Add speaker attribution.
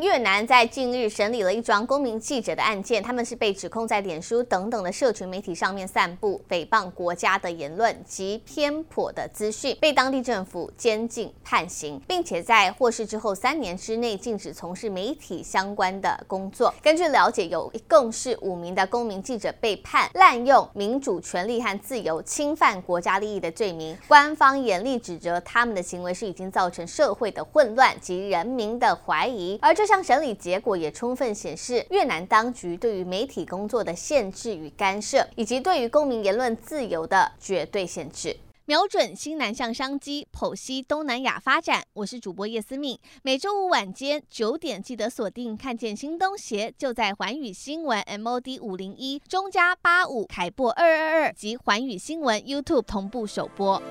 Speaker 1: 越南在近日审理了一桩公民记者的案件，他们是被指控在脸书等等的社群媒体上面散布诽谤国家的言论及偏颇的资讯，被当地政府监禁判刑，并且在获释之后三年之内禁止从事媒体相关的工作。根据了解，有一共是五名的公民记者被判滥用民主权利和自由、侵犯国家利益的罪名。官方严厉指责他们的行为是已经造成社会的混乱及人民的怀疑，而这。这项审理结果也充分显示，越南当局对于媒体工作的限制与干涉，以及对于公民言论自由的绝对限制。瞄准新南向商机，剖析东南亚发展。我是主播叶思敏，每周五晚间九点记得锁定，看见新东协就在环宇新闻 MOD 五零一中加八五凯播二二二及环宇新闻 YouTube 同步首播。